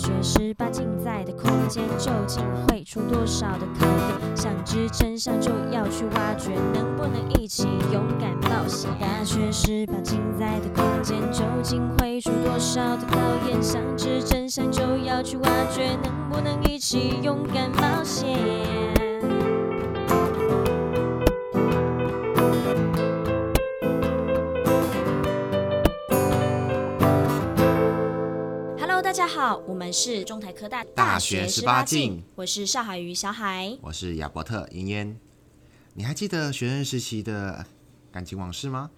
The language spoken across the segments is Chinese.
大学十八镜在的空间究竟会出多少的考验？想知真相就要去挖掘，能不能一起勇敢冒险？大学十八镜在的空间究竟会出多少的考验？想知真相就要去挖掘，能不能一起勇敢冒险？好，我们是中台科大大学十八进，我是邵海瑜小海，我是亚伯特妍妍。你还记得学生时期的感情往事吗？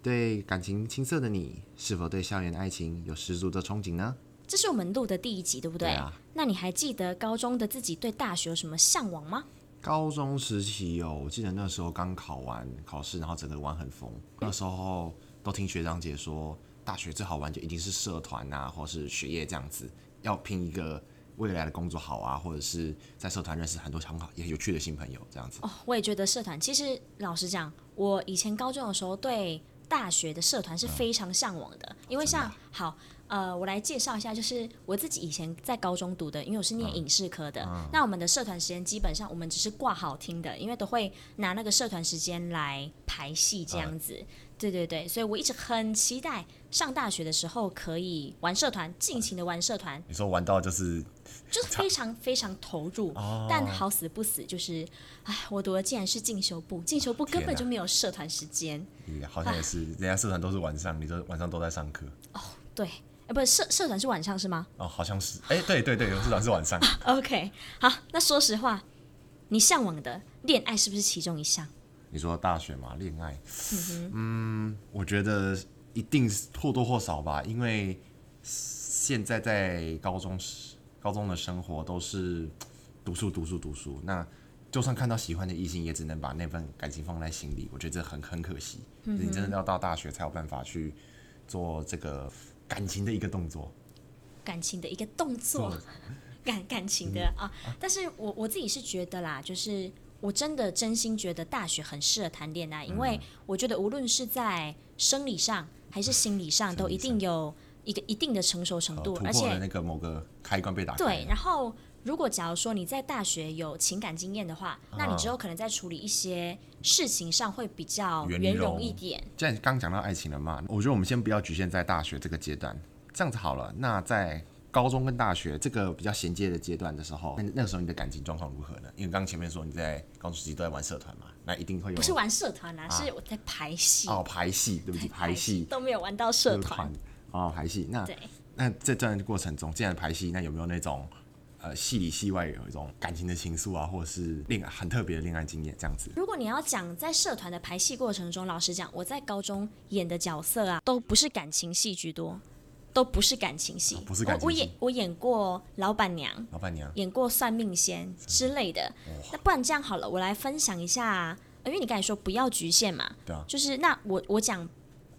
对感情青涩的你，是否对校园爱情有十足的憧憬呢？这是我们录的第一集，对不对？对啊。那你还记得高中的自己对大学有什么向往吗？高中时期有，我记得那时候刚考完考试，然后整个玩很疯，那时候都听学长姐说。大学最好玩就一定是社团啊，或是学业这样子，要拼一个未来的工作好啊，或者是在社团认识很多很好也有趣的新朋友这样子。哦，我也觉得社团，其实老实讲，我以前高中的时候对大学的社团是非常向往的，嗯、因为像好。呃，我来介绍一下，就是我自己以前在高中读的，因为我是念影视科的。嗯、那我们的社团时间基本上我们只是挂好听的，因为都会拿那个社团时间来排戏这样子。嗯、对对对，所以我一直很期待上大学的时候可以玩社团，尽情的玩社团。你说玩到就是就是 非常非常投入，哦、但好死不死就是，哎，我读的竟然是进修部，进修部根本就没有社团时间。好像也是，人家社团都是晚上，你这晚上都在上课。哦，对。不是社社团是晚上是吗？哦，好像是。哎，对对对，有社团是晚上。OK，好，那说实话，你向往的恋爱是不是其中一项？你说大学嘛，恋爱，嗯，嗯，我觉得一定是或多或少吧，因为现在在高中时，高中的生活都是读书读书读书，那就算看到喜欢的异性，也只能把那份感情放在心里。我觉得这很很可惜。嗯，你真的要到大学才有办法去做这个。感情的一个动作，感情的一个动作，感感情的、嗯、啊！但是我我自己是觉得啦，就是我真的真心觉得大学很适合谈恋爱，嗯、因为我觉得无论是在生理上还是心理上，都一定有一个一定的成熟程度，而且那个某个开关被打开。对，然后如果假如说你在大学有情感经验的话，啊、那你之后可能在处理一些事情上会比较圆融一点。既然刚讲到爱情了嘛，我觉得我们先不要局限在大学这个阶段，这样子好了。那在高中跟大学这个比较衔接的阶段的时候，那那个时候你的感情状况如何呢？因为刚刚前面说你在高中时期都在玩社团嘛，那一定会有。不是玩社团啊，啊是我在排戏。哦，排戏，对不起，排戏都没有玩到社团。哦，排戏。那对那这段过程中，既然排戏，那有没有那种？呃，戏里戏外有一种感情的情愫啊，或者是恋爱很特别的恋爱经验这样子。如果你要讲在社团的排戏过程中，老实讲，我在高中演的角色啊，都不是感情戏居多，都不是感情戏，哦，不是感情戏。我，我演我演过老板娘，老板娘演过算命仙之类的。那不然这样好了，我来分享一下，因为你刚才说不要局限嘛，对啊，就是那我我讲。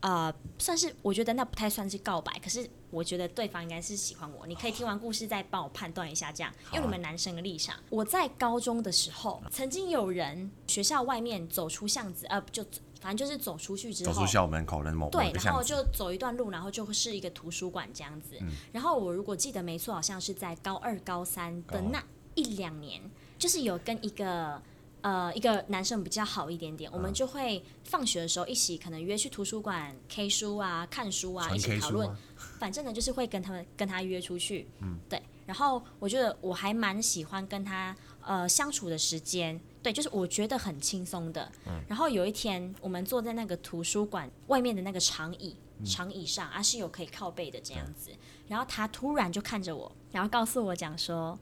呃，算是我觉得那不太算是告白，可是我觉得对方应该是喜欢我。你可以听完故事再帮我判断一下，这样用你们男生的立场。我在高中的时候，曾经有人学校外面走出巷子，呃，就反正就是走出去之后，走出校门口的某对，然后就走一段路，然后就会是一个图书馆这样子。嗯、然后我如果记得没错，好像是在高二、高三的那一两年，哦、就是有跟一个。呃，一个男生比较好一点点，嗯、我们就会放学的时候一起，可能约去图书馆 K 书啊、看书啊，书啊一起讨论。反正呢，就是会跟他们跟他约出去。嗯，对。然后我觉得我还蛮喜欢跟他呃相处的时间，对，就是我觉得很轻松的。嗯。然后有一天，我们坐在那个图书馆外面的那个长椅，嗯、长椅上啊是有可以靠背的这样子。嗯、然后他突然就看着我，然后告诉我讲说。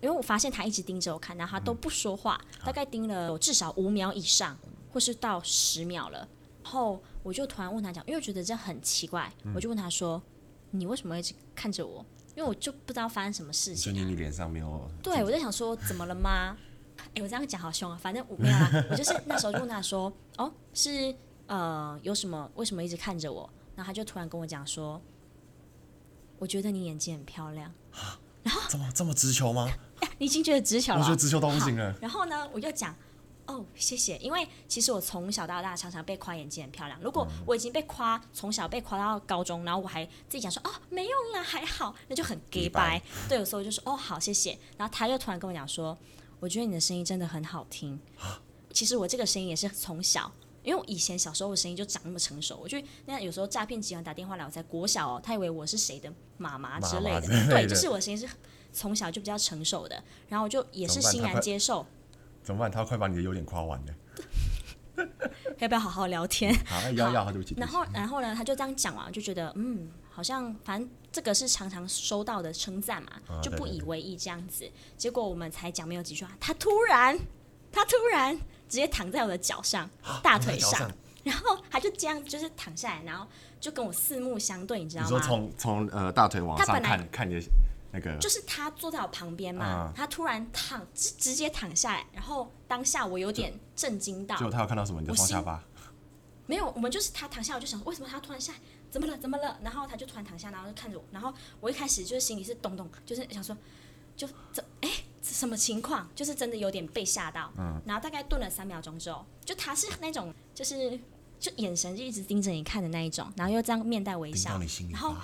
因为我发现他一直盯着我看，然后他都不说话，嗯、大概盯了至少五秒以上，或是到十秒了。然后我就突然问他讲，因为我觉得这很奇怪，嗯、我就问他说：“你为什么一直看着我？”因为我就不知道发生什么事情、你脸上没有？对，我在想说怎么了吗？哎，我这样讲好凶啊！反正我没有啊，我就是那时候就问他说：“哦，是呃，有什么？为什么一直看着我？”然后他就突然跟我讲说：“我觉得你眼睛很漂亮。”然后怎么这么直球吗？你已经觉得直球了，我觉得直球都不行了。然后呢，我就讲，哦，谢谢。因为其实我从小到大常常被夸眼睛很漂亮。如果我已经被夸，从小被夸到高中，然后我还自己讲说哦没用啦，还好，那就很假掰。对，有时候我就说哦好谢谢。然后他又突然跟我讲说，我觉得你的声音真的很好听。其实我这个声音也是从小，因为我以前小时候的声音就长那么成熟。我觉得那有时候诈骗集团打电话来，我在国小哦，他以为我是谁的妈妈之类的。妈妈对，就是我声音是从小就比较成熟的，然后我就也是欣然接受。怎么办？他快把你的优点夸完了。要不要好好聊天？好，要要，好，然后，然后呢？他就这样讲完，就觉得嗯，好像反正这个是常常收到的称赞嘛，就不以为意这样子。结果我们才讲没有几句话，他突然，他突然直接躺在我的脚上，大腿上，然后他就这样就是躺下来，然后就跟我四目相对，你知道吗？你说从从呃大腿往上看，看你的。那个就是他坐在我旁边嘛，嗯、他突然躺直直接躺下来，然后当下我有点震惊到。就他有看到什么？你的双下巴？没有，我们就是他躺下，我就想为什么他突然下来？怎么了？怎么了？然后他就突然躺下，然后就看着我，然后我一开始就是心里是咚咚，就是想说，就这哎什么情况？就是真的有点被吓到。嗯。然后大概顿了三秒钟之后，就他是那种就是就眼神就一直盯着你看的那一种，然后又这样面带微笑，然后。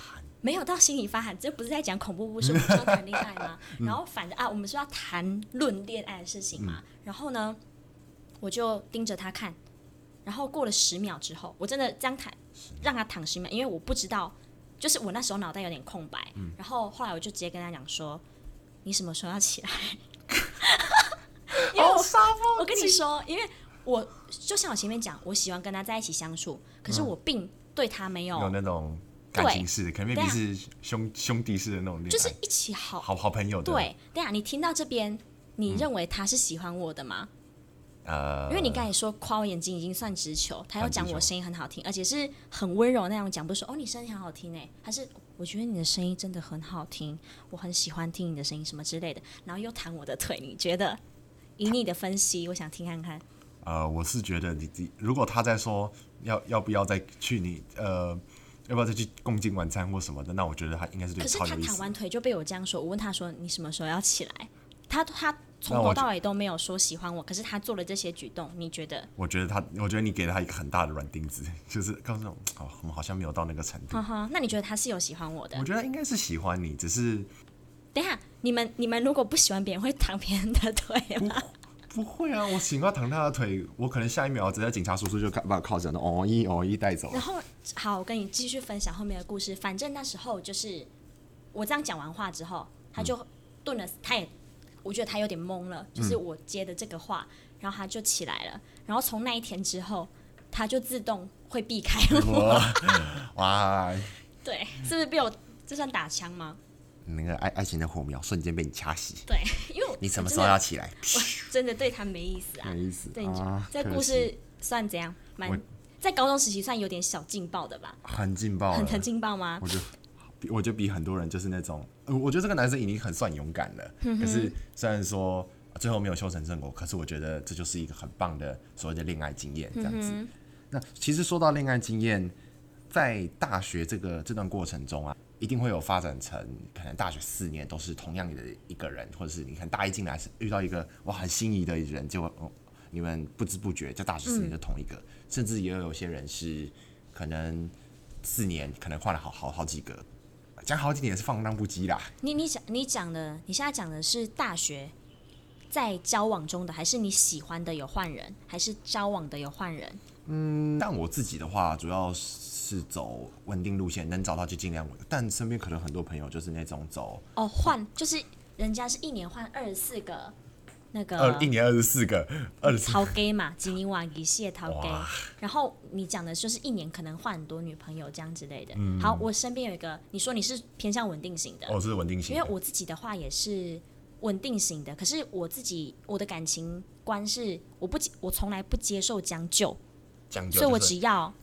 没有到心里发寒，这不是在讲恐怖故事，我们是要谈恋爱吗？然后反正啊，我们是要谈论恋爱的事情嘛。然后呢，我就盯着他看，然后过了十秒之后，我真的这样躺，让他躺十秒，因为我不知道，就是我那时候脑袋有点空白。然后后来我就直接跟他讲说：“你什么时候要起来？” 因为我我跟你说，因为我就像我前面讲，我喜欢跟他在一起相处，可是我并对他没有有那种。感情式，可能未必是兄兄弟式的那种恋爱，就是一起好好好朋友的。对，对啊，你听到这边，你认为他是喜欢我的吗？呃，因为你刚才说夸我眼睛已经算直球，他要讲我声音很好听，而且是很温柔那样讲，不是说哦你声音很好听哎，还是我觉得你的声音真的很好听，我很喜欢听你的声音什么之类的，然后又弹我的腿，你觉得？以你的分析，我想听看看。呃，我是觉得你你如果他在说要要不要再去你呃。要不要再去共进晚餐或什么的？那我觉得他应该是对。可是他弹完腿就被我这样说，我问他说：“你什么时候要起来？”他他从头到尾都没有说喜欢我，可是他做了这些举动，你觉得？我觉得他，我觉得你给了他一个很大的软钉子，就是告诉我，哦，我们好像没有到那个程度。哈哈，那你觉得他是有喜欢我的？我觉得应该是喜欢你，只是。等一下，你们你们如果不喜欢别人，会躺别人的腿吗？不会啊，我喜欢躺他的腿，我可能下一秒直接警察叔叔就把我铐着的哦一哦一带走。然后好，我跟你继续分享后面的故事。反正那时候就是我这样讲完话之后，他就顿了，他也我觉得他有点懵了，就是我接的这个话，然后他就起来了。然后从那一天之后，他就自动会避开我。哇！对，是不是被我这算打枪吗？那个爱爱情的火苗瞬间被你掐熄。对，因为你什么时候要起来？我真的对他没意思啊，没意思。对，这故事算怎样？蛮在高中时期算有点小劲爆的吧？很劲爆，很很劲爆吗？我就，我就比很多人就是那种，我觉得这个男生已经很算勇敢了。可是虽然说最后没有修成正果，可是我觉得这就是一个很棒的所谓的恋爱经验，这样子。那其实说到恋爱经验，在大学这个这段过程中啊。一定会有发展成可能大学四年都是同样的一个人，或者是你看大一进来是遇到一个哇很心仪的人，就、哦、你们不知不觉在大学四年就同一个，嗯、甚至也有有些人是可能四年可能换了好好好几个，讲好几年是放荡不羁啦。你你讲你讲的你现在讲的是大学在交往中的，还是你喜欢的有换人，还是交往的有换人？嗯，但我自己的话主要是。是走稳定路线，能找到就尽量稳。但身边可能很多朋友就是那种走哦换，就是人家是一年换二十四个那个，呃，一年二十四个，二十四陶 gay 嘛，吉尼瓦一系列陶 gay。然后你讲的就是一年可能换很多女朋友这样之类的。嗯、好，我身边有一个，你说你是偏向稳定型的，哦，是稳定型。因为我自己的话也是稳定型的，可是我自己我的感情观是我不我从来不接受将就，将就，所以我只要。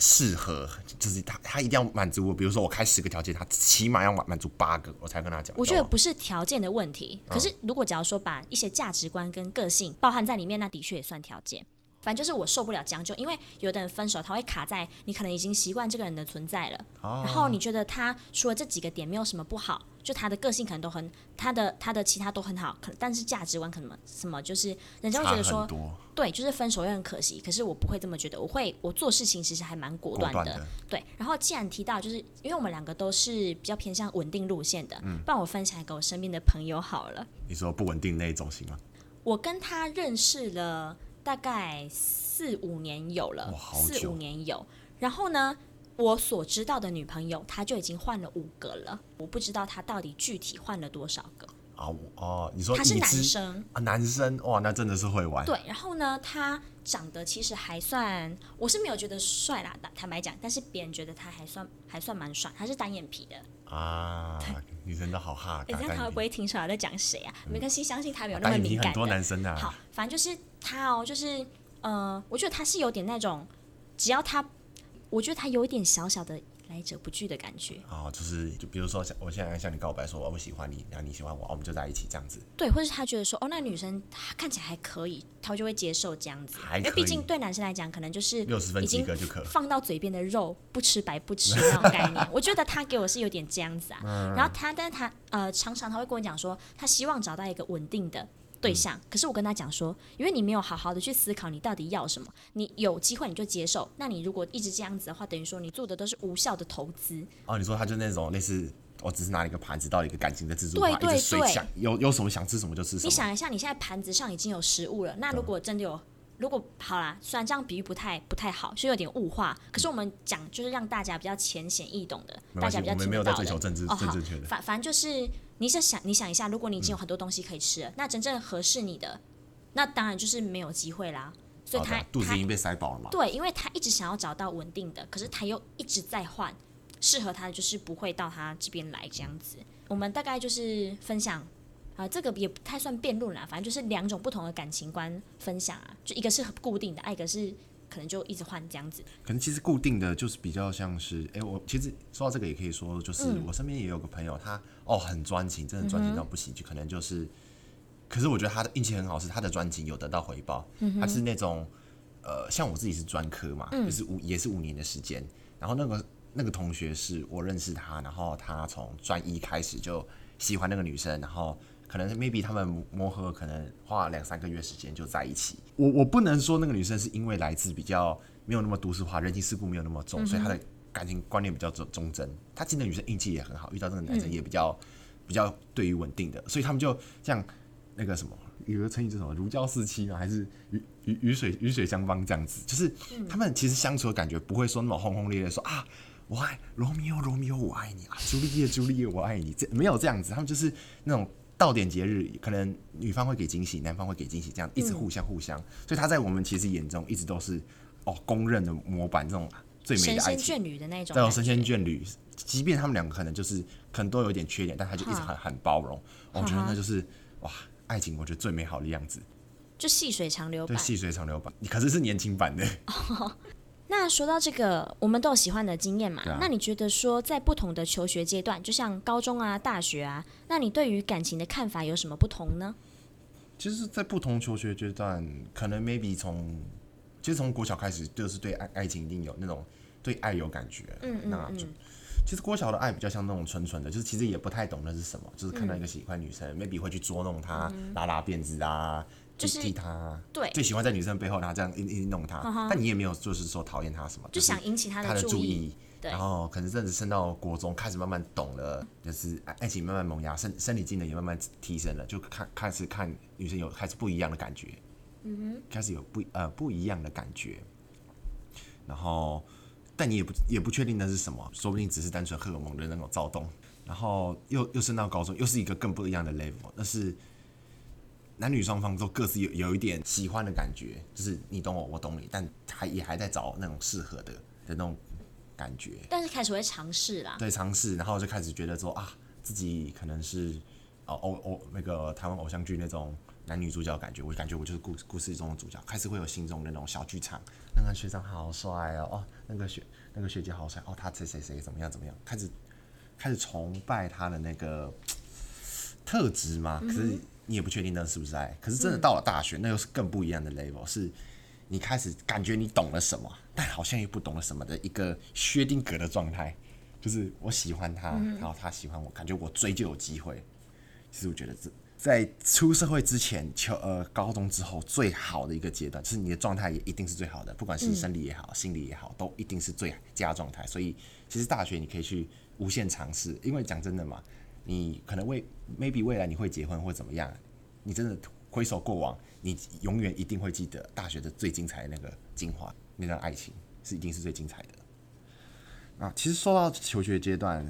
适合就是他，他一定要满足我。比如说，我开十个条件，他起码要满满足八个，我才跟他讲。我觉得不是条件的问题，可是如果假如说把一些价值观跟个性包含在里面，那的确也算条件。反正就是我受不了将就，因为有的人分手他会卡在你可能已经习惯这个人的存在了，哦、然后你觉得他除了这几个点没有什么不好，就他的个性可能都很，他的他的其他都很好，可但是价值观可能什么就是人家会觉得说，对，就是分手又很可惜，可是我不会这么觉得，我会我做事情其实还蛮果断的，果断的，对。然后既然提到就是因为我们两个都是比较偏向稳定路线的，嗯，帮我分享给我身边的朋友好了。你说不稳定那一种行吗？我跟他认识了。大概四五年有了，四五年有。然后呢，我所知道的女朋友，她就已经换了五个了。我不知道她到底具体换了多少个。啊哦，你说他是男生啊？男生哇，那真的是会玩。对，然后呢，他长得其实还算，我是没有觉得帅啦，坦白讲，但是别人觉得他还算还算蛮帅。他是单眼皮的啊，女生都好哈。你、样他会不会听出来在讲谁啊？没关系，相信他没有那么敏感。很多男生啊。好，反正就是他哦，就是呃，我觉得他是有点那种，只要他，我觉得他有一点小小的。来者不拒的感觉哦，就是就比如说，像我现在向你告白说，说我喜欢你，然后你喜欢我，我们就在一起这样子。对，或者他觉得说，哦，那女生她看起来还可以，他就会接受这样子。因为毕竟对男生来讲，可能就是六十分及格就可放到嘴边的肉，不吃白不吃那种概念。我觉得他给我是有点这样子啊。嗯、然后他，但是他呃，常常他会跟我讲说，他希望找到一个稳定的。对象，可是我跟他讲说，因为你没有好好的去思考你到底要什么，你有机会你就接受，那你如果一直这样子的话，等于说你做的都是无效的投资。哦，你说他就那种类似，我只是拿了一个盘子到一个感情的自助，对对对，有有什么想吃什么就吃什么。你想一下，你现在盘子上已经有食物了，那如果真的有，如果好啦，虽然这样比喻不太不太好，是有点物化，可是我们讲就是让大家比较浅显易懂的，大家比较听得到的。我们没有在追求政治哦，政治正确的。反反正就是，你是想你想一下，如果你已经有很多东西可以吃了，嗯、那真正合适你的。那当然就是没有机会啦，所以他、哦、肚子已经被塞饱了嘛。对，因为他一直想要找到稳定的，可是他又一直在换，适合他的就是不会到他这边来这样子。我们大概就是分享啊，这个也不太算辩论啦，反正就是两种不同的感情观分享啊，就一个是固定的，一个是可能就一直换这样子。可能其实固定的就是比较像是，哎、欸，我其实说到这个也可以说，就是我身边也有个朋友，他哦很专情，真的专情到不行，嗯、就可能就是。可是我觉得他的运气很好，是他的专情有得到回报。嗯、他是那种，呃，像我自己是专科嘛，嗯、就是五也是五年的时间。然后那个那个同学是我认识他，然后他从专一开始就喜欢那个女生，然后可能 maybe 他们磨合，可能花了两三个月时间就在一起。我我不能说那个女生是因为来自比较没有那么都市化，人情世故没有那么重，嗯、所以她的感情观念比较忠忠贞。她进的女生运气也很好，遇到这个男生也比较、嗯、比较对于稳定的，所以他们就这样。那个什么，有个成语是什么？如胶似漆吗？还是鱼鱼鱼水雨水相帮这样子？就是他们其实相处的感觉不会说那么轰轰烈烈，说啊，我爱罗密欧，罗密欧我爱你啊，朱丽叶，朱丽叶我爱你，这没有这样子。他们就是那种到点节日，可能女方会给惊喜，男方会给惊喜，这样一直互相互相。所以他在我们其实眼中一直都是哦公认的模板，这种最美的爱情，神仙眷侣的那种，这种神仙眷侣。即便他们两个可能就是可能都有点缺点，但他就一直很很包容。我觉得那就是哇。爱情，我觉得最美好的样子，就细水长流版。对，细水长流版，你可是是年轻版的。哦。那说到这个，我们都有喜欢的经验嘛？啊、那你觉得说，在不同的求学阶段，就像高中啊、大学啊，那你对于感情的看法有什么不同呢？其实，在不同求学阶段，可能 maybe 从，其实从国小开始，就是对爱爱情一定有那种对爱有感觉。嗯嗯嗯。那就其实国小的爱比较像那种纯纯的，就是其实也不太懂那是什么，就是看到一个喜欢女生、嗯、，maybe 会去捉弄她，嗯、拉拉辫子啊，就是替他，对，最喜欢在女生背后，然后这样一一弄她，嗯、但你也没有就是说讨厌她什么，就想引起她的注意，然后可能甚至升到国中，开始慢慢懂了，就是爱情慢慢萌芽，生生理机能也慢慢提升了，就看开始看女生有开始不一样的感觉，嗯哼，开始有不呃不一样的感觉，然后。但你也不也不确定那是什么，说不定只是单纯荷尔蒙的那种躁动。然后又又升到高中，又是一个更不一样的 level。那是男女双方都各自有有一点喜欢的感觉，就是你懂我，我懂你，但还也还在找那种适合的的那种感觉。但是开始会尝试啦，对，尝试，然后就开始觉得说啊，自己可能是哦偶偶那个台湾偶像剧那种。男女主角感觉，我感觉我就是故故事中的主角，开始会有心中的那种小剧场。那个学长好帅哦，哦，那个学那个学姐好帅哦，他谁谁谁怎么样怎么样，开始开始崇拜他的那个 特质嘛。可是你也不确定那是不是爱。可是真的到了大学，那又是更不一样的 level，是你开始感觉你懂了什么，但好像又不懂了什么的一个薛定格的状态，就是我喜欢他，嗯、然后他喜欢我，感觉我追就有机会。其实我觉得这在出社会之前，求呃高中之后最好的一个阶段，就是你的状态也一定是最好的，不管是生理也好，嗯、心理也好，都一定是最佳状态。所以其实大学你可以去无限尝试，因为讲真的嘛，你可能未 maybe 未来你会结婚或怎么样，你真的回首过往。你永远一定会记得大学的最精彩的那个精华，那段爱情是一定是最精彩的。那其实说到求学阶段，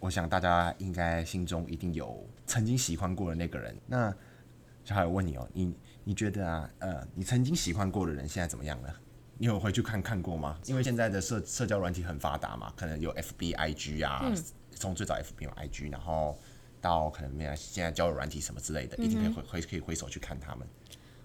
我想大家应该心中一定有曾经喜欢过的那个人。那小海，我问你哦，你你觉得啊，呃，你曾经喜欢过的人现在怎么样了？你有回去看看过吗？因为现在的社社交软体很发达嘛，可能有 FB、IG 啊，从最早 FB 有 IG，然后到可能没有现在交友软体什么之类的，一定可以回回可以回首去看他们。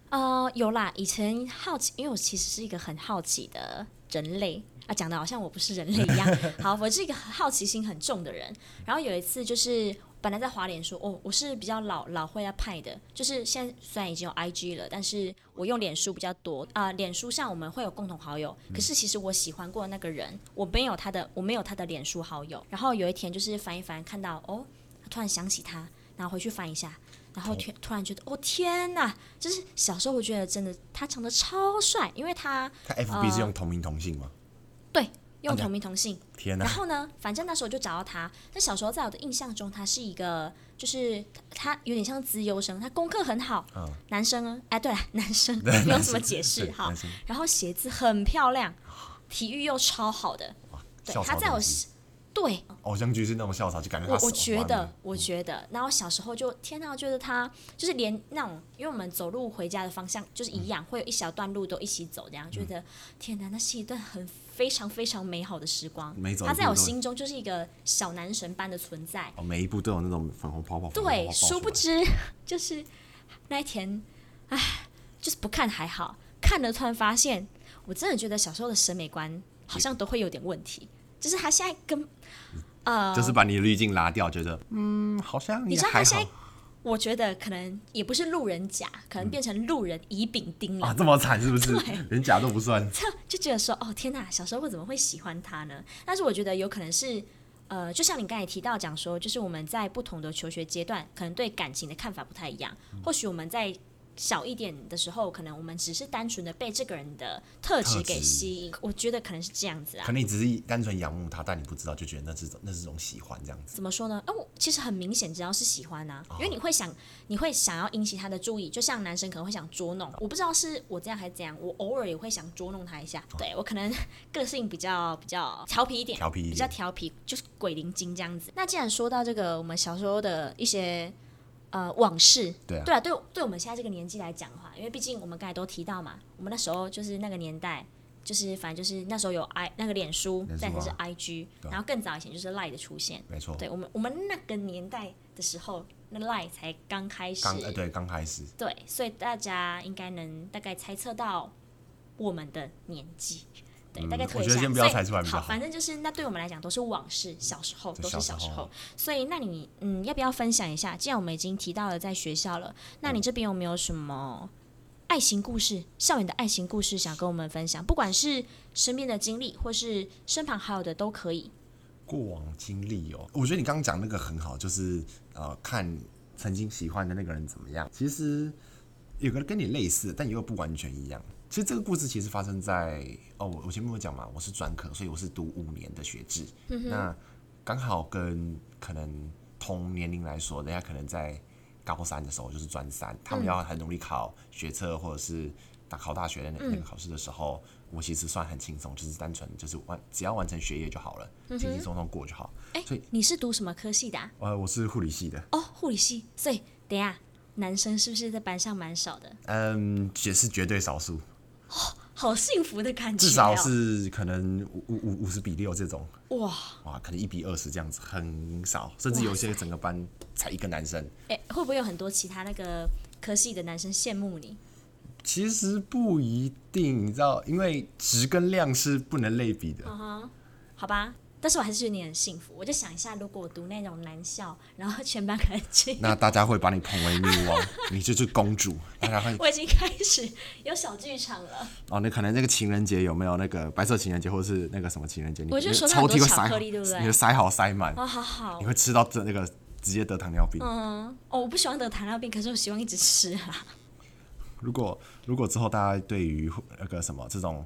呃，有啦。以前好奇，因为我其实是一个很好奇的人类啊，讲的好像我不是人类一样。好，我是一个好奇心很重的人。然后有一次，就是本来在华脸书，哦，我是比较老老会要派的，就是现在虽然已经有 IG 了，但是我用脸书比较多啊、呃。脸书上我们会有共同好友，可是其实我喜欢过的那个人，我没有他的，我没有他的脸书好友。然后有一天就是翻一翻，看到哦，突然想起他，然后回去翻一下。然后突突然觉得，哦天哪！就是小时候我觉得真的他长得超帅，因为他他 FB 是用同名同姓吗？对，用同名同姓。啊、天哪！然后呢，反正那时候就找到他。那小时候在我的印象中，他是一个就是他有点像资优生，他功课很好，嗯、男生啊，哎对了，男生不用怎么解释哈。然后鞋子很漂亮，体育又超好的。对，他在我。对，偶像剧是那种校草，就感觉他我我觉得，我觉得，然后小时候就天哪，觉得他就是连那种，因为我们走路回家的方向就是一样，嗯、会有一小段路都一起走，这样、嗯、觉得天哪，那是一段很非常非常美好的时光。他在我心中就是一个小男神般的存在。哦，每一步都有那种粉红泡泡。对，殊不知 就是那一天，唉，就是不看还好，看了突然发现，我真的觉得小时候的审美观好像都会有点问题。就是他现在跟，呃，就是把你的滤镜拉掉，觉得嗯，好像你知道他现在，我觉得可能也不是路人甲，可能变成路人乙丙丁了、这么惨是不是？对，连甲都不算，就觉得说哦天哪，小时候我怎么会喜欢他呢？但是我觉得有可能是，呃，就像你刚才提到讲说，就是我们在不同的求学阶段，可能对感情的看法不太一样，嗯、或许我们在。小一点的时候，可能我们只是单纯的被这个人的特质给吸引，我觉得可能是这样子啊。可能你只是单纯仰慕他，但你不知道，就觉得那是种那是种喜欢这样子。怎么说呢？哦，其实很明显，只要是喜欢啊，因为你会想，你会想要引起他的注意，就像男生可能会想捉弄。我不知道是我这样还是怎样，我偶尔也会想捉弄他一下。对，我可能个性比较比较调皮一点，调皮比较调皮，就是鬼灵精这样子。那既然说到这个，我们小时候的一些。呃，往事。对啊，对啊，对，对我们现在这个年纪来讲的话，因为毕竟我们刚才都提到嘛，我们那时候就是那个年代，就是反正就是那时候有 i 那个脸书，再就是 i g，然后更早以前就是 line 的出现，没错，对我们我们那个年代的时候，那 line 才刚开始，刚呃对刚开始，对，所以大家应该能大概猜测到我们的年纪。对，大概推一下，先不要猜出来比较好。好，反正就是那对我们来讲都是往事，小时候都是小时候。所以，那你嗯，要不要分享一下？既然我们已经提到了在学校了，那你这边有没有什么爱情故事、校园的爱情故事想跟我们分享？不管是身边的经历，或是身旁好友的都可以。过往经历哦，我觉得你刚刚讲那个很好，就是呃，看曾经喜欢的那个人怎么样。其实有个跟你类似，但又不完全一样。其实这个故事其实发生在哦，我前面有讲嘛，我是专科，所以我是读五年的学制。嗯、那刚好跟可能同年龄来说，人家可能在高三的时候就是专三，嗯、他们要很努力考学测或者是大考大学的那那个考试的时候，嗯、我其实算很轻松，就是单纯就是完只要完成学业就好了，轻轻松松过就好。哎、所以你是读什么科系的、啊？呃，我是护理系的。哦，护理系，所以等一下男生是不是在班上蛮少的？嗯，也是绝对少数。哦，好幸福的感觉，至少是可能五五五十比六这种，哇哇，可能一比二十这样子，很少，甚至有些整个班才一个男生。哎、欸，会不会有很多其他那个科系的男生羡慕你？其实不一定，你知道，因为值跟量是不能类比的。嗯哼，好吧。但是我还是觉得你很幸福。我就想一下，如果我读那种男校，然后全班可能进，那大家会把你捧为女王，你就是公主。大家会，我已经开始有小剧场了。哦，那可能那个情人节有没有那个白色情人节，或者是那个什么情人节？我就说抽屉会塞，对不对？你会塞好塞满。哦，好好。你会吃到这那个直接得糖尿病。嗯，哦，我不喜欢得糖尿病，可是我希望一直吃啊。如果如果之后大家对于那个什么这种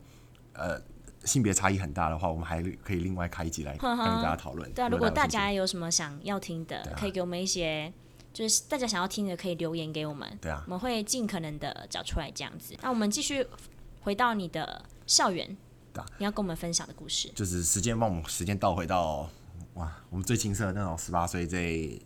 呃性别差异很大的话，我们还可以另外开一集来跟大家讨论。对啊，如果大家有什么想要听的，可以给我们一些，就是大家想要听的，可以留言给我们。对啊，我们会尽可能的找出来这样子。那我们继续回到你的校园，对啊，你要跟我们分享的故事，就是时间帮我们时间倒回到哇，我们最青涩的那种十八岁这。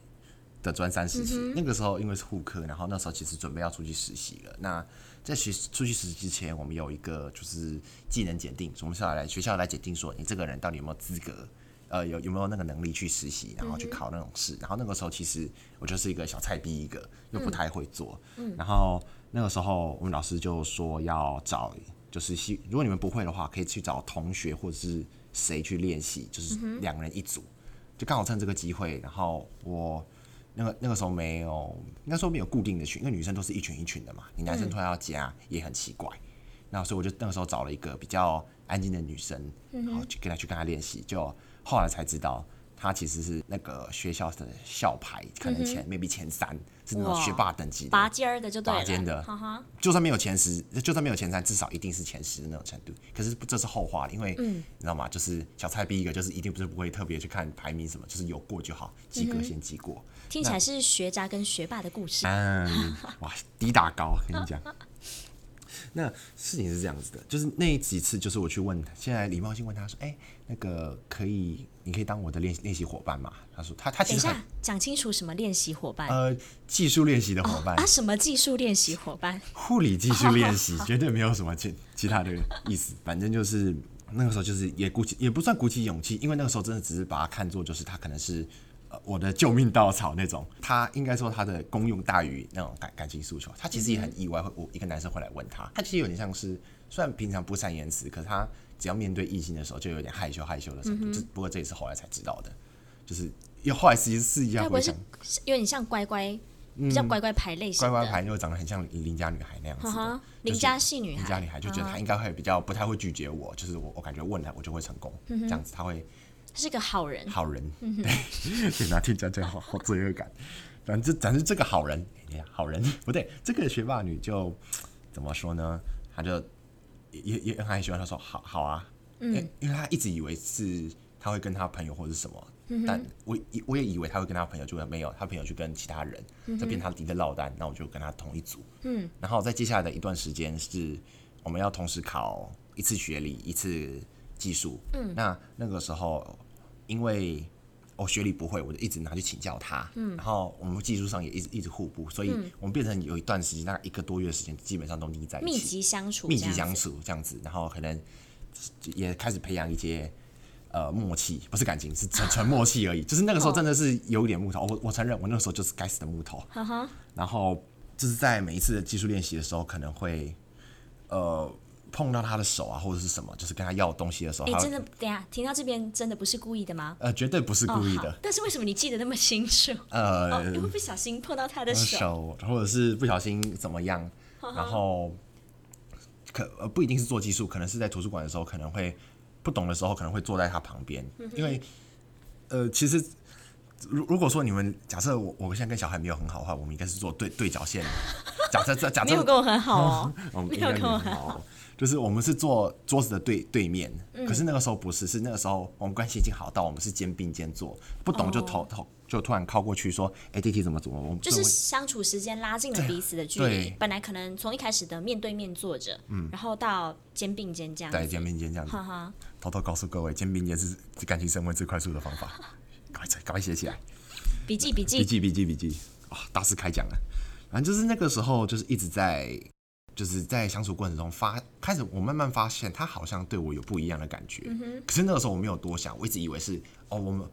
的专三时期，那个时候因为是护科，然后那时候其实准备要出去实习了。那在学出去实习之前，我们有一个就是技能检定，我们是要来学校来检定说你这个人到底有没有资格，呃，有有没有那个能力去实习，然后去考那种试。然后那个时候其实我就是一个小菜逼一个，又不太会做。然后那个时候我们老师就说要找，就是如果你们不会的话，可以去找同学或者是谁去练习，就是两人一组，就刚好趁这个机会，然后我。那个那个时候没有，那时候没有固定的群，因为女生都是一群一群的嘛，你男生突然要加也很奇怪。那、嗯、所以我就那个时候找了一个比较安静的女生，然后去跟她去跟她练习。就后来才知道，她其实是那个学校的校牌，可能前、嗯、maybe 前三是那种学霸等级的，拔尖儿的就对了，拔尖的，哈哈就算没有前十，就算没有前三，至少一定是前十的那种程度。可是这是后话，因为、嗯、你知道吗？就是小菜逼一个，就是一定不是不会特别去看排名什么，就是有过就好，及格先及过。嗯听起来是学渣跟学霸的故事。嗯，哇，低打高，跟你讲。那事情是这样子的，就是那几次，就是我去问，现在礼貌性问他说：“哎、欸，那个可以，你可以当我的练练习伙伴吗？”他说：“他他其实等一下讲清楚什么练习伙伴？呃，技术练习的伙伴、哦、啊？什么技术练习伙伴？护理技术练习，绝对没有什么其其他的意思。反正就是那个时候，就是也鼓起，也不算鼓起勇气，因为那个时候真的只是把他看作就是他可能是。”我的救命稻草那种，他应该说他的功用大于那种感感情诉求。他其实也很意外，会我一个男生会来问他，他其实有点像是，虽然平常不善言辞，可是他只要面对异性的时候，就有点害羞害羞的程度。这、嗯、不过这也是后来才知道的，就是因为后来其实际是一样，会想有点像乖乖，比较乖乖牌类型、嗯，乖乖牌又长得很像邻家女孩那样子的，邻、就是、家系女孩，邻家女孩就觉得他应该会比较不太会拒绝我，就是我我感觉问她我就会成功，这样子他会。他是个好人，好人，嗯、对，对，拿听讲讲好好罪恶感。反正反正这个好人，好人。不对，这个学霸女就怎么说呢？她就也也很喜欢，她说好好啊，嗯，因为她一直以为是她会跟她朋友或者什么，嗯、但我我也以为她会跟她朋友，就没有她朋友去跟其他人，这边他敌的落单，那我就跟她同一组，嗯，然后在接下来的一段时间是我们要同时考一次学历，一次技术，嗯，那那个时候。因为我学理不会，我就一直拿去请教他。嗯，然后我们技术上也一直一直互补，所以我们变成有一段时间，大概一个多月的时间，基本上都腻在一起，密集相处，密集相处这样子。然后可能也开始培养一些呃默契，不是感情，是纯 纯默契而已。就是那个时候真的是有一点木头，我我承认，我那个时候就是该死的木头。然后就是在每一次的技术练习的时候，可能会呃。碰到他的手啊，或者是什么，就是跟他要东西的时候，哎，真的，等下听到这边真的不是故意的吗？呃，绝对不是故意的。哦、但是为什么你记得那么清楚？呃，因、哦、为不小心碰到他的手，手或者是不小心怎么样，呵呵然后可呃不一定是做技术，可能是在图书馆的时候，可能会不懂的时候，可能会坐在他旁边，嗯、因为呃，其实如如果说你们假设我我现在跟小孩没有很好的话，我们应该是做对对角线。假设这假设 没有跟我很好哦，没有跟我很好。就是我们是坐桌子的对对面，可是那个时候不是，是那个时候我们关系已经好到我们是肩并肩坐，不懂就头头就突然靠过去说，哎，弟弟怎么怎么？我们就是相处时间拉近了彼此的距离，本来可能从一开始的面对面坐着，嗯，然后到肩并肩这样，对，肩并肩这样子，哈哈。偷偷告诉各位，肩并肩是感情升温最快速的方法，赶快赶快写起来，笔记笔记。笔记笔记笔记。啊！大师开讲了，反正就是那个时候就是一直在。就是在相处过程中发开始，我慢慢发现他好像对我有不一样的感觉。嗯、可是那个时候我没有多想，我一直以为是哦，我们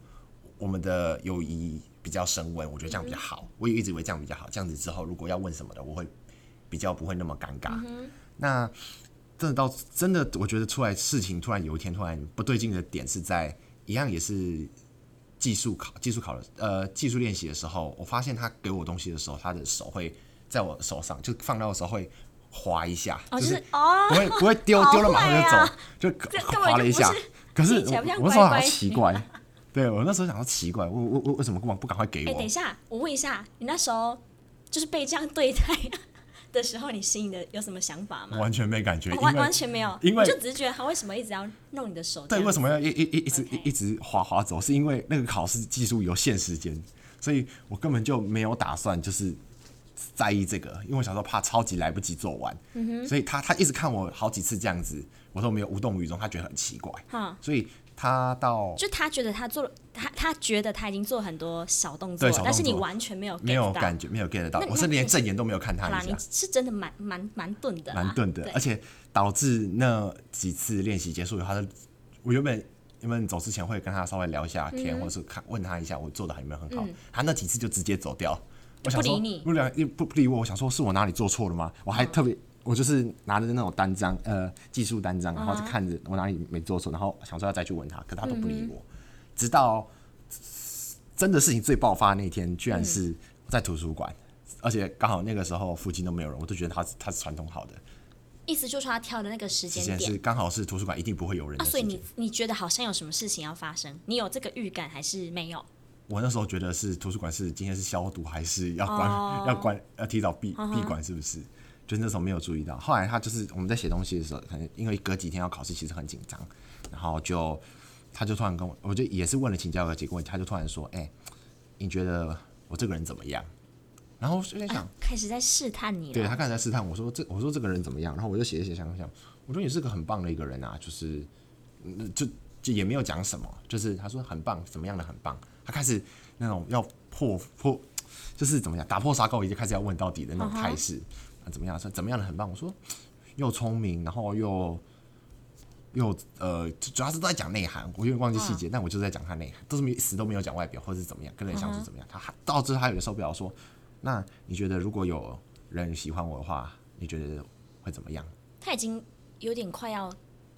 我们的友谊比较升温，我觉得这样比较好。嗯、我也一直以为这样比较好，这样子之后如果要问什么的，我会比较不会那么尴尬。嗯、那真的到真的，我觉得出来事情突然有一天突然不对劲的点是在一样也是技术考技术考的呃技术练习的时候，我发现他给我东西的时候，他的手会在我手上就放到的时候会滑一下，哦、就是哦，不会 不会丢丢了马上就走，就滑了一下。可是我，我那时候好奇怪，对我那时候想说奇怪，我我我为什么不不赶快给我？哎、欸，等一下，我问一下，你那时候就是被这样对待 的时候，你心里的有什么想法吗？完全没感觉，完完全没有，因为就只是觉得他为什么一直要弄你的手？对，为什么要一一一一直.一直滑滑走？是因为那个考试技术有限时间，所以我根本就没有打算就是在意这个，因为我小时候怕超级来不及做完，嗯、所以他他一直看我好几次这样子，我都没有无动于衷，他觉得很奇怪，嗯、所以。他到就他觉得他做了，他他觉得他已经做了很多小动作，但是你完全没有没有感觉，没有 get 到，我是连正眼都没有看他一下。你是真的蛮蛮蛮钝的，蛮钝的，而且导致那几次练习结束以后，他就我原本原本走之前会跟他稍微聊一下天，或者是看问他一下我做的还有没有很好，他那几次就直接走掉，我想说不理不不理我，我想说是我哪里做错了吗？我还特别。我就是拿着那种单张，呃，技术单张，然后就看着我哪里没做错，然后想说要再去问他，可他都不理我。嗯、直到真的事情最爆发那天，居然是在图书馆，嗯、而且刚好那个时候附近都没有人，我都觉得他他是传统好的。意思就是他挑的那个时间点是刚好是图书馆一定不会有人的。啊，所以你你觉得好像有什么事情要发生？你有这个预感还是没有？我那时候觉得是图书馆是今天是消毒还是要关、哦、要关要提早闭闭馆是不是？就那时候没有注意到，后来他就是我们在写东西的时候，可能因为隔几天要考试，其实很紧张，然后就他就突然跟我，我就也是问了请教的几个问题，他就突然说：“哎、欸，你觉得我这个人怎么样？”然后就在想，开始在试探你。对，他开始在试探我说这我说这个人怎么样？然后我就写一写想想，我说你是个很棒的一个人啊，就是就就也没有讲什么，就是他说很棒，怎么样的很棒？他开始那种要破破，就是怎么样打破砂锅，已经开始要问到底的那种态势。Uh huh. 啊，怎么样？说怎么样的很棒？我说又聪明，然后又又呃，主要是都在讲内涵。我有点忘记细节，嗯、但我就在讲他内涵，都是没死都没有讲外表或者是怎么样，跟人相处怎么样。嗯、他还到最后他有点受不了，说：“那你觉得如果有人喜欢我的话，你觉得会怎么样？”他已经有点快要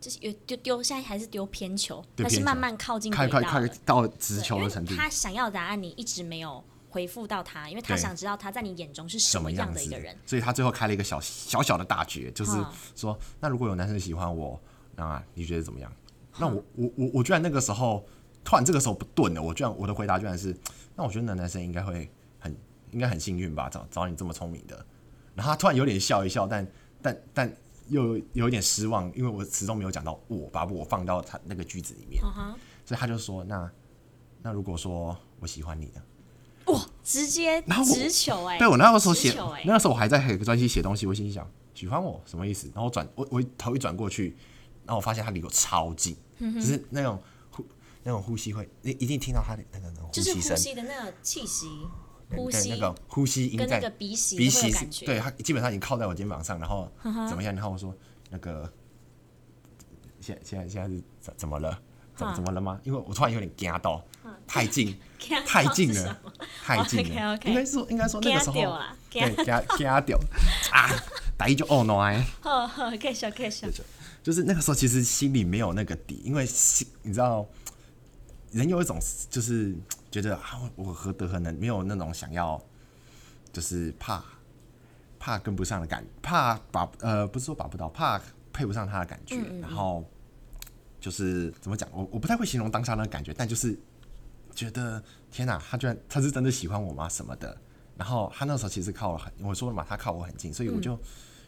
就是有丢丢，现在还是丢偏球，但是慢慢靠近快快快到直球的程度。他想要的答案你一直没有。回复到他，因为他想知道他在你眼中是什么样的一个人，所以他最后开了一个小小小的大绝，就是说，嗯、那如果有男生喜欢我，那你觉得怎么样？嗯、那我我我我居然那个时候突然这个时候不顿了，我居然我的回答居然是，那我觉得男男生应该会很应该很幸运吧，找找你这么聪明的。然后他突然有点笑一笑，但但但又有一点失望，因为我始终没有讲到我把我放到他那个句子里面，所以他就说，那那如果说我喜欢你呢？哇，直接直球哎！对，我那个时候写，那个时候我还在很专心写东西，我心想喜欢我什么意思？然后转我我头一转过去，然后我发现他离我超近，就是那种呼那种呼吸会，你一定听到他的那个那种呼吸声，就是呼吸的那个气息，呼吸那个呼吸音在跟那个鼻息鼻息，对他基本上已经靠在我肩膀上，然后怎么样？然后我说那个现现在现在是怎怎么了？怎么怎么了吗？因为我突然有点惊到，太近，太近了，太近了。应该说应该说那个时候，对，惊惊掉啊！打一就哦 no 哎，可以笑可以笑。就是那个时候，其实心里没有那个底，因为心你知道，人有一种就是觉得啊，我何德何能，没有那种想要，就是怕怕跟不上的感觉，怕把呃不是说把不到，怕配不上他的感觉，然后。就是怎么讲，我我不太会形容当下那个感觉，但就是觉得天哪，他居然他是真的喜欢我吗？什么的。然后他那时候其实靠我很，我说了嘛，他靠我很近，所以我就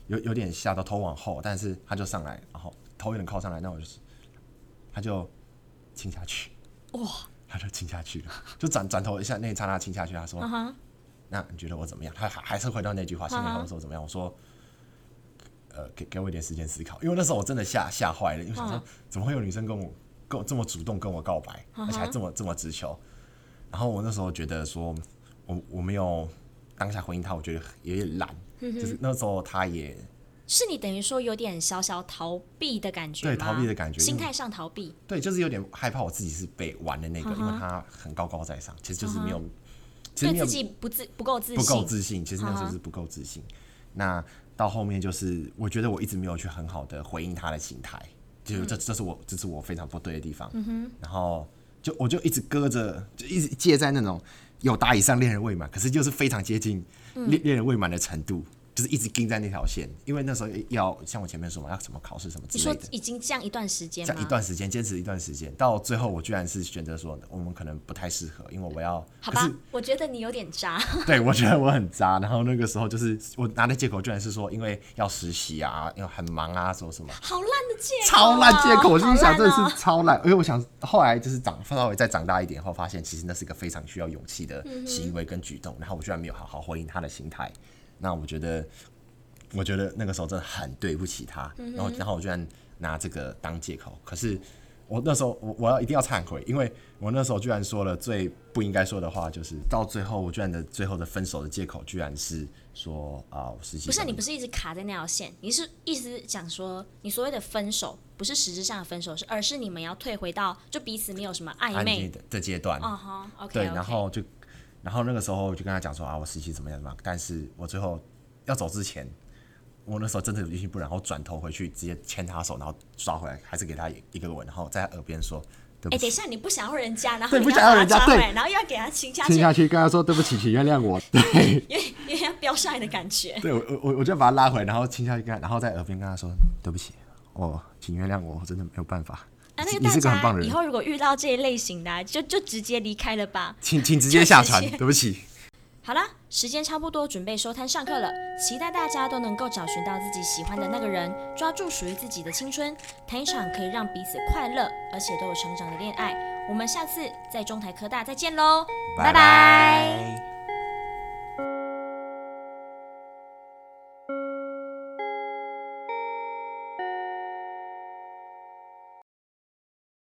有有点吓到头往后，但是他就上来，然后头有点靠上来，那我就是他就亲下去，哇，他就亲下去了，就转转头一下，那一刹那亲下去，他说，uh huh. 那你觉得我怎么样？他还还是回到那句话，心里跟我说怎么样？我说。呃，给给我一点时间思考，因为那时候我真的吓吓坏了，因为想说怎么会有女生跟我跟我这么主动跟我告白，而且还这么这么直球。然后我那时候觉得说，我我没有当下回应他，我觉得有点懒，就是那时候他也是你等于说有点小小逃避的感觉，对，逃避的感觉，心态上逃避，对，就是有点害怕我自己是被玩的那个，因为他很高高在上，其实就是没有，其实对自己不自不够自信，不够自信，其实那时候是不够自信，那。到后面就是，我觉得我一直没有去很好的回应他的心态，就这这是我这是我非常不对的地方。嗯、哼。然后就我就一直搁着，就一直介在那种有达以上恋人未满，可是就是非常接近恋恋人未满的程度。就是一直盯在那条线，因为那时候要像我前面说嘛，要什么考试什么之类的。你说已经这样一段时间，这样一段时间坚持一段时间，到最后我居然是选择说我们可能不太适合，因为我要。好吧，我觉得你有点渣。对，我觉得我很渣。然后那个时候就是我拿的借口居然是说，因为要实习啊，因为很忙啊，说什么。好烂的借口。超烂借口，我心里想真的是超烂。因为我想后来就是长稍微再长大一点后，发现其实那是一个非常需要勇气的行为跟举动。然后我居然没有好好回应他的心态，那我觉得。我觉得那个时候真的很对不起他，然后然后我居然拿这个当借口。可是我那时候我我要一定要忏悔，因为我那时候居然说了最不应该说的话，就是到最后我居然的最后的分手的借口居然是说啊，实际不是你不是一直卡在那条线，你是意思讲说你所谓的分手不是实质上的分手，是而是你们要退回到就彼此没有什么暧昧的的阶段。哦哈，OK，对，然后就然后那个时候就跟他讲说啊，我实习怎么样怎么样，但是我最后要走之前。我那时候真的有于心不忍，然后转头回去，直接牵他手，然后抓回来，还是给他一个吻，然后在他耳边说：“对不起。”哎，等一下，你不想要人家，然后对不想要人家，对，然后又要给他亲下去，亲下去，跟他说：“对不起，请原谅我。”对，有点有点飙帅的感觉。对，我我我就把他拉回来，然后亲下去跟他，然后在耳边跟他说：“对不起，哦，请原谅我，我真的没有办法。”啊，那个大家以后如果遇到这一类型的，就就直接离开了吧，请请直接下船，对不起。好啦，时间差不多，准备收摊上课了。期待大家都能够找寻到自己喜欢的那个人，抓住属于自己的青春，谈一场可以让彼此快乐而且都有成长的恋爱。我们下次在中台科大再见喽，拜拜。拜拜。